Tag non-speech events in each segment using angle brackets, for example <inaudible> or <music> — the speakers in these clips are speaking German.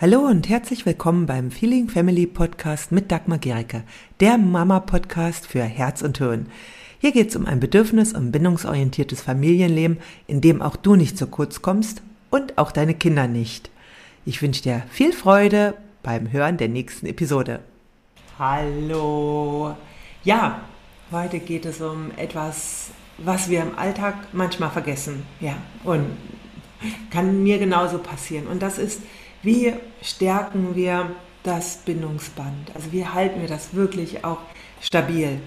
Hallo und herzlich willkommen beim Feeling Family Podcast mit Dagmar Gericke, der Mama-Podcast für Herz und Hirn. Hier geht es um ein bedürfnis- und bindungsorientiertes Familienleben, in dem auch du nicht zu kurz kommst und auch deine Kinder nicht. Ich wünsche dir viel Freude beim Hören der nächsten Episode. Hallo. Ja, heute geht es um etwas, was wir im Alltag manchmal vergessen. Ja, und kann mir genauso passieren. Und das ist, wie stärken wir das Bindungsband? Also wie halten wir das wirklich auch stabil?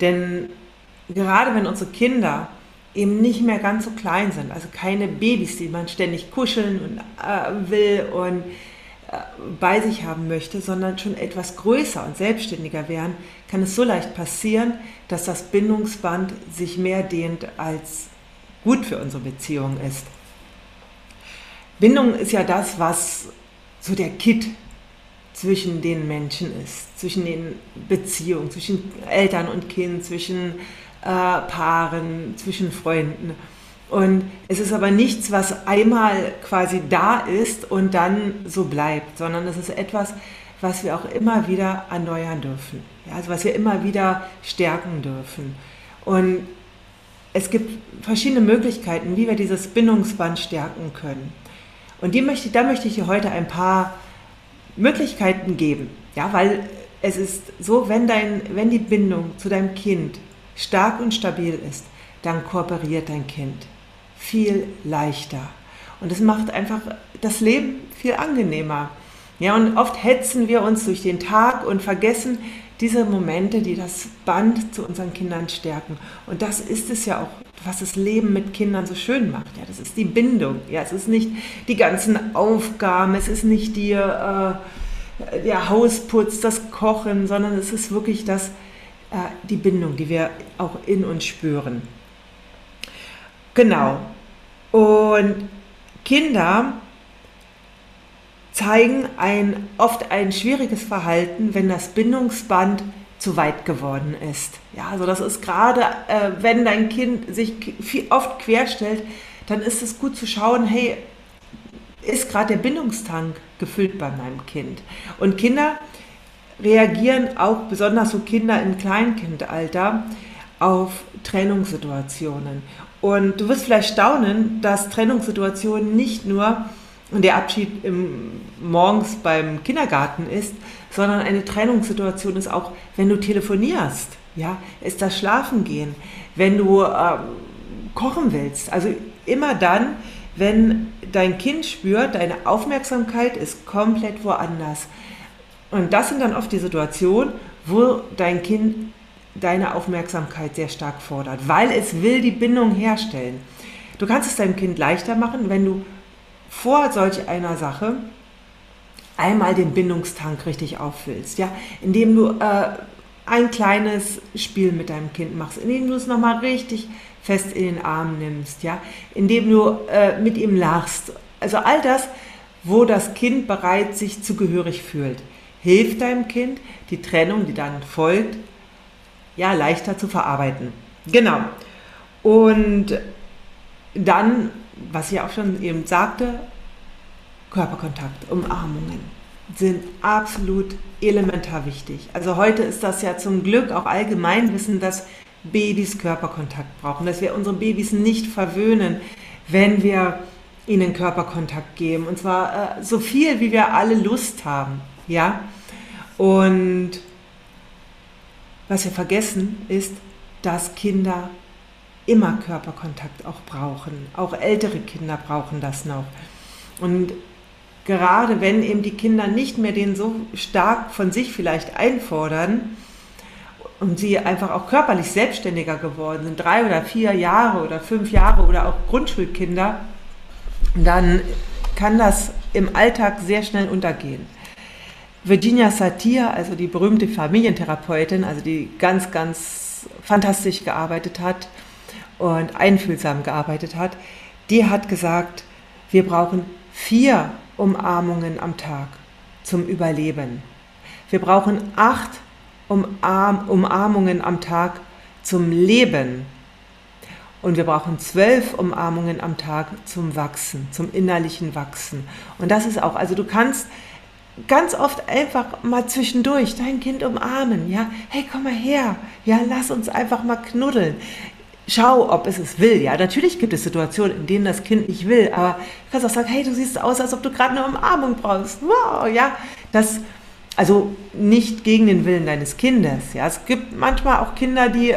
Denn gerade wenn unsere Kinder eben nicht mehr ganz so klein sind, also keine Babys, die man ständig kuscheln und, äh, will und äh, bei sich haben möchte, sondern schon etwas größer und selbstständiger werden, kann es so leicht passieren, dass das Bindungsband sich mehr dehnt, als gut für unsere Beziehung ist. Bindung ist ja das, was so der Kit zwischen den Menschen ist, zwischen den Beziehungen, zwischen Eltern und Kind, zwischen äh, Paaren, zwischen Freunden. Und es ist aber nichts, was einmal quasi da ist und dann so bleibt, sondern es ist etwas, was wir auch immer wieder erneuern dürfen. Ja, also was wir immer wieder stärken dürfen. Und es gibt verschiedene Möglichkeiten, wie wir dieses Bindungsband stärken können. Und die möchte, da möchte ich dir heute ein paar Möglichkeiten geben. Ja, weil es ist so, wenn, dein, wenn die Bindung zu deinem Kind stark und stabil ist, dann kooperiert dein Kind viel leichter. Und es macht einfach das Leben viel angenehmer. Ja, und oft hetzen wir uns durch den Tag und vergessen diese Momente, die das Band zu unseren Kindern stärken. Und das ist es ja auch, was das Leben mit Kindern so schön macht. Ja, das ist die Bindung. Ja, es ist nicht die ganzen Aufgaben, es ist nicht die, äh, der Hausputz, das Kochen, sondern es ist wirklich das, äh, die Bindung, die wir auch in uns spüren. Genau. Und Kinder zeigen ein, oft ein schwieriges Verhalten, wenn das Bindungsband zu weit geworden ist. Ja, also das ist gerade, äh, wenn dein Kind sich oft querstellt, dann ist es gut zu schauen, hey, ist gerade der Bindungstank gefüllt bei meinem Kind? Und Kinder reagieren auch, besonders so Kinder im Kleinkindalter, auf Trennungssituationen. Und du wirst vielleicht staunen, dass Trennungssituationen nicht nur der Abschied im, morgens beim Kindergarten ist, sondern eine Trennungssituation ist auch, wenn du telefonierst, ja, ist das Schlafengehen, wenn du äh, kochen willst. Also immer dann, wenn dein Kind spürt, deine Aufmerksamkeit ist komplett woanders. Und das sind dann oft die Situationen, wo dein Kind deine Aufmerksamkeit sehr stark fordert, weil es will die Bindung herstellen. Du kannst es deinem Kind leichter machen, wenn du vor solch einer Sache einmal den Bindungstank richtig auffüllst, ja, indem du äh, ein kleines Spiel mit deinem Kind machst, indem du es nochmal richtig fest in den Arm nimmst, ja, indem du äh, mit ihm lachst. Also all das, wo das Kind bereit sich zugehörig fühlt, hilft deinem Kind, die Trennung, die dann folgt, ja, leichter zu verarbeiten. Genau. Und dann, was ich auch schon eben sagte, Körperkontakt, Umarmungen sind absolut elementar wichtig. Also heute ist das ja zum Glück auch allgemein wissen, dass Babys Körperkontakt brauchen, dass wir unsere Babys nicht verwöhnen, wenn wir ihnen Körperkontakt geben. Und zwar äh, so viel, wie wir alle Lust haben. Ja? Und was wir vergessen ist, dass Kinder immer Körperkontakt auch brauchen. Auch ältere Kinder brauchen das noch. Und gerade wenn eben die Kinder nicht mehr den so stark von sich vielleicht einfordern und sie einfach auch körperlich selbstständiger geworden sind, drei oder vier Jahre oder fünf Jahre oder auch Grundschulkinder, dann kann das im Alltag sehr schnell untergehen. Virginia Satir, also die berühmte Familientherapeutin, also die ganz, ganz fantastisch gearbeitet hat und einfühlsam gearbeitet hat, die hat gesagt, wir brauchen vier Umarmungen am Tag zum Überleben. Wir brauchen acht Umarm Umarmungen am Tag zum Leben. Und wir brauchen zwölf Umarmungen am Tag zum Wachsen, zum innerlichen Wachsen. Und das ist auch, also du kannst ganz oft einfach mal zwischendurch dein Kind umarmen, ja, hey, komm mal her, ja, lass uns einfach mal knuddeln. Schau, ob es es will, ja. Natürlich gibt es Situationen, in denen das Kind nicht will, aber du kannst auch sagen, hey, du siehst aus, als ob du gerade eine Umarmung brauchst. Wow, ja, das, also nicht gegen den Willen deines Kindes, ja. Es gibt manchmal auch Kinder, die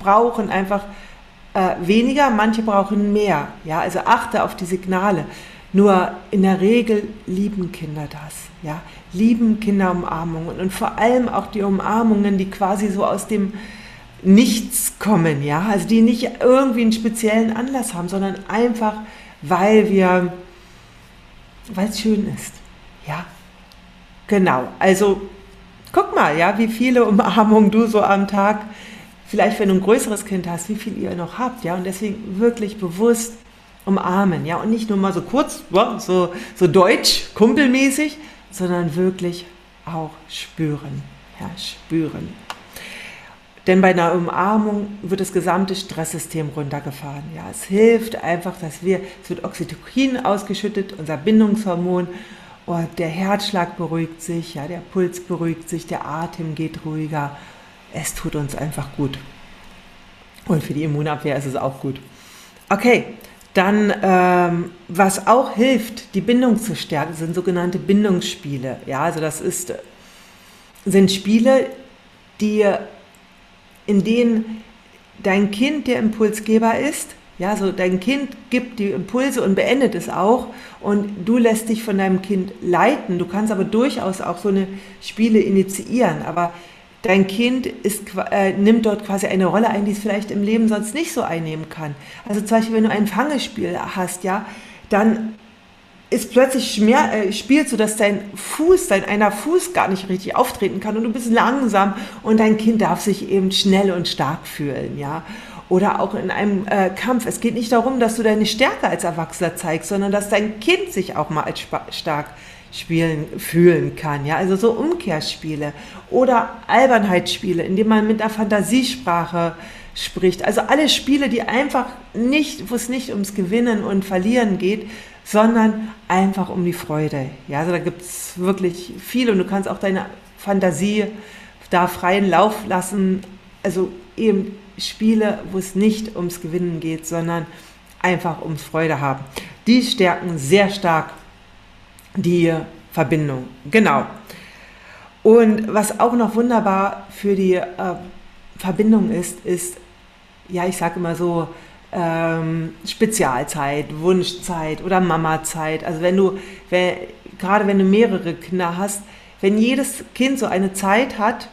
brauchen einfach äh, weniger, manche brauchen mehr, ja. Also achte auf die Signale. Nur in der Regel lieben Kinder das, ja, lieben Kinder Umarmungen und vor allem auch die Umarmungen, die quasi so aus dem Nichts kommen, ja, also die nicht irgendwie einen speziellen Anlass haben, sondern einfach, weil wir, weil es schön ist, ja, genau. Also guck mal, ja, wie viele Umarmungen du so am Tag, vielleicht wenn du ein größeres Kind hast, wie viel ihr noch habt, ja, und deswegen wirklich bewusst umarmen, ja, und nicht nur mal so kurz, so, so deutsch, kumpelmäßig, sondern wirklich auch spüren, ja, spüren. Denn bei einer Umarmung wird das gesamte Stresssystem runtergefahren. Ja, es hilft einfach, dass wir, es wird Oxytocin ausgeschüttet, unser Bindungshormon, und der Herzschlag beruhigt sich, ja, der Puls beruhigt sich, der Atem geht ruhiger. Es tut uns einfach gut. Und für die Immunabwehr ist es auch gut. Okay, dann, ähm, was auch hilft, die Bindung zu stärken, sind sogenannte Bindungsspiele. Ja, also das ist, sind Spiele, die, in denen dein Kind der Impulsgeber ist. Ja, so dein Kind gibt die Impulse und beendet es auch und du lässt dich von deinem Kind leiten. Du kannst aber durchaus auch so eine Spiele initiieren, aber dein Kind ist, äh, nimmt dort quasi eine Rolle ein, die es vielleicht im Leben sonst nicht so einnehmen kann. Also zum Beispiel, wenn du ein Fangespiel hast, ja, dann ist plötzlich mehr, äh, spielst du, dass dein Fuß, dein einer Fuß gar nicht richtig auftreten kann und du bist langsam und dein Kind darf sich eben schnell und stark fühlen, ja. Oder auch in einem äh, Kampf. Es geht nicht darum, dass du deine Stärke als Erwachsener zeigst, sondern dass dein Kind sich auch mal als stark spielen, fühlen kann. Ja? Also so Umkehrspiele oder Albernheitsspiele, in denen man mit einer Fantasiesprache spricht. Also alle Spiele, die einfach nicht, wo es nicht ums Gewinnen und Verlieren geht, sondern einfach um die Freude. Ja, also da gibt es wirklich viel und du kannst auch deine Fantasie da freien Lauf lassen. Also eben Spiele, wo es nicht ums Gewinnen geht, sondern einfach ums Freude haben. Die stärken sehr stark die Verbindung. Genau. Und was auch noch wunderbar für die äh, Verbindung ist, ist, ja, ich sage immer so, ähm, Spezialzeit, Wunschzeit oder Mamazeit. Also wenn du, wenn, gerade wenn du mehrere Kinder hast, wenn jedes Kind so eine Zeit hat,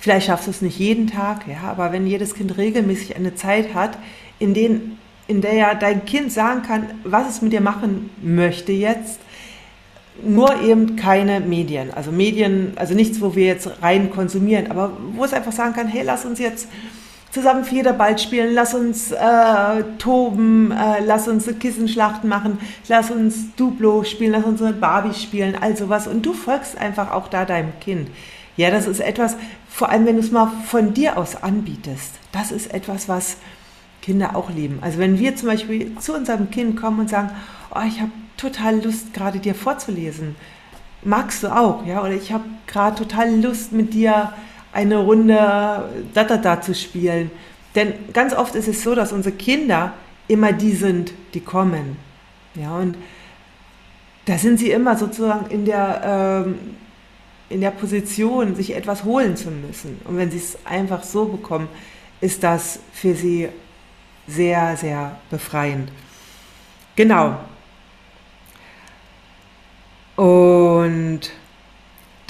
vielleicht schaffst du es nicht jeden Tag, ja, aber wenn jedes Kind regelmäßig eine Zeit hat, in, den, in der ja dein Kind sagen kann, was es mit dir machen möchte jetzt, nur eben keine Medien. Also Medien, also nichts, wo wir jetzt rein konsumieren, aber wo es einfach sagen kann, hey, lass uns jetzt zusammen Federball spielen, lass uns äh, toben, äh, lass uns Kissenschlachten machen, lass uns Duplo spielen, lass uns mit Barbie spielen, all sowas. Und du folgst einfach auch da deinem Kind. Ja, das ist etwas, vor allem wenn du es mal von dir aus anbietest, das ist etwas, was Kinder auch lieben. Also wenn wir zum Beispiel zu unserem Kind kommen und sagen, oh, ich habe total Lust, gerade dir vorzulesen. Magst du auch, ja? Oder ich habe gerade total Lust, mit dir eine Runde da da da zu spielen. Denn ganz oft ist es so, dass unsere Kinder immer die sind, die kommen. Ja, und da sind sie immer sozusagen in der, ähm, in der Position, sich etwas holen zu müssen. Und wenn sie es einfach so bekommen, ist das für sie sehr, sehr befreiend. Genau. Und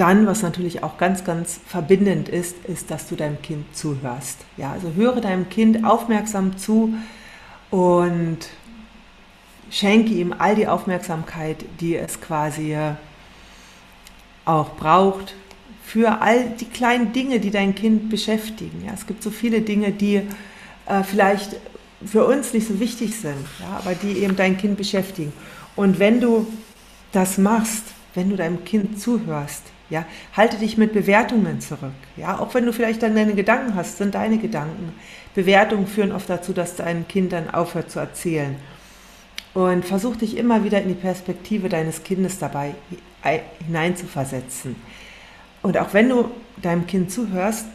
dann, was natürlich auch ganz, ganz verbindend ist, ist, dass du deinem Kind zuhörst. Ja, also höre deinem Kind aufmerksam zu und schenke ihm all die Aufmerksamkeit, die es quasi auch braucht für all die kleinen Dinge, die dein Kind beschäftigen. Ja, es gibt so viele Dinge, die äh, vielleicht für uns nicht so wichtig sind, ja, aber die eben dein Kind beschäftigen. Und wenn du das machst, wenn du deinem Kind zuhörst, ja, halte dich mit Bewertungen zurück. Ja, auch wenn du vielleicht dann deine Gedanken hast, sind deine Gedanken. Bewertungen führen oft dazu, dass dein Kind dann aufhört zu erzählen. Und versuch dich immer wieder in die Perspektive deines Kindes dabei hineinzuversetzen. Und auch wenn du deinem Kind zuhörst,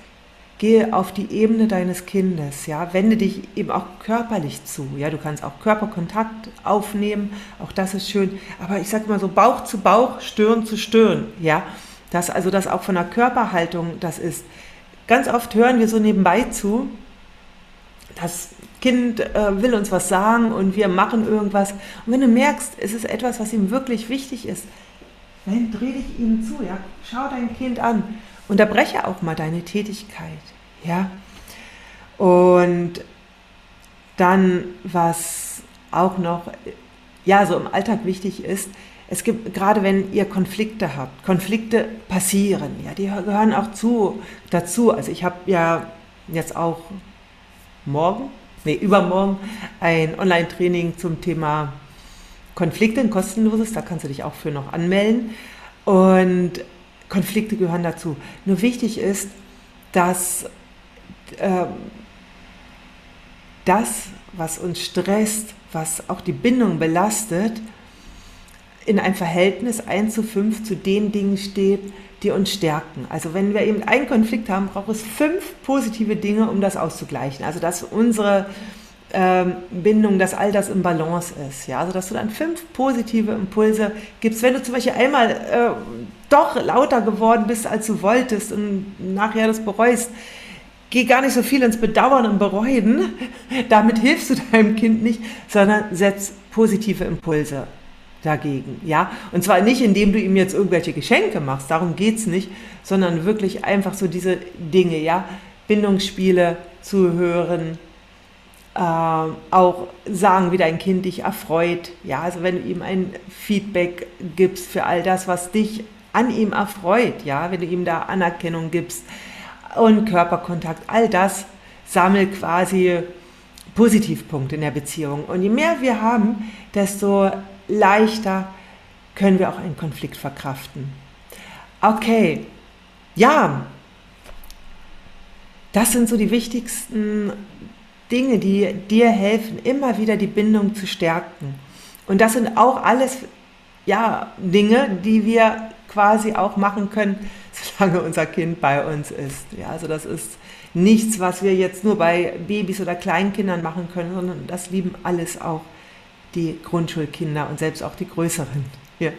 gehe auf die Ebene deines Kindes, ja, wende dich eben auch körperlich zu, ja, du kannst auch Körperkontakt aufnehmen, auch das ist schön, aber ich sage mal so Bauch zu Bauch, Stirn zu Stirn, ja, das also das auch von der Körperhaltung das ist. Ganz oft hören wir so nebenbei zu, das Kind äh, will uns was sagen und wir machen irgendwas und wenn du merkst, es ist etwas, was ihm wirklich wichtig ist, dann dreh dich ihm zu, ja, schau dein Kind an Unterbreche auch mal deine Tätigkeit, ja. Und dann, was auch noch, ja, so im Alltag wichtig ist, es gibt, gerade wenn ihr Konflikte habt, Konflikte passieren, ja, die gehören auch zu, dazu. Also ich habe ja jetzt auch morgen, nee, übermorgen ein Online-Training zum Thema Konflikte, ein kostenloses, da kannst du dich auch für noch anmelden. Und Konflikte gehören dazu. Nur wichtig ist, dass äh, das, was uns stresst, was auch die Bindung belastet, in ein Verhältnis 1 zu 5 zu den Dingen steht, die uns stärken. Also wenn wir eben einen Konflikt haben, braucht es fünf positive Dinge, um das auszugleichen. Also dass unsere ähm, Bindung, dass all das im Balance ist. Ja? Also dass du dann fünf positive Impulse gibst. Wenn du zum Beispiel einmal äh, doch lauter geworden bist, als du wolltest und nachher das bereust, geh gar nicht so viel ins Bedauern und Bereuen. <laughs> Damit hilfst du deinem Kind nicht, sondern setz positive Impulse dagegen, ja. Und zwar nicht, indem du ihm jetzt irgendwelche Geschenke machst, darum geht es nicht, sondern wirklich einfach so diese Dinge, ja. Bindungsspiele zu hören, äh, auch sagen, wie dein Kind dich erfreut. Ja, also wenn du ihm ein Feedback gibst für all das, was dich an ihm erfreut, ja, wenn du ihm da Anerkennung gibst und Körperkontakt, all das sammelt quasi Positivpunkte in der Beziehung. Und je mehr wir haben, desto leichter können wir auch einen Konflikt verkraften. Okay, ja, das sind so die wichtigsten Dinge, die dir helfen, immer wieder die Bindung zu stärken. Und das sind auch alles ja, Dinge, die wir quasi auch machen können, <laughs> solange unser Kind bei uns ist. Ja, also das ist nichts, was wir jetzt nur bei Babys oder Kleinkindern machen können, sondern das lieben alles auch die Grundschulkinder und selbst auch die größeren. Ja.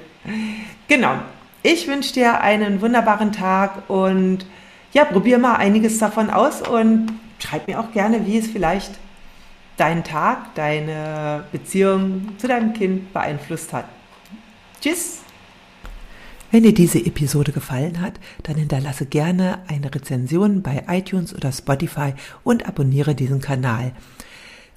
Genau. Ich wünsche dir einen wunderbaren Tag und ja, probier mal einiges davon aus und schreib mir auch gerne, wie es vielleicht deinen Tag, deine Beziehung zu deinem Kind beeinflusst hat. Tschüss! Wenn dir diese Episode gefallen hat, dann hinterlasse gerne eine Rezension bei iTunes oder Spotify und abonniere diesen Kanal.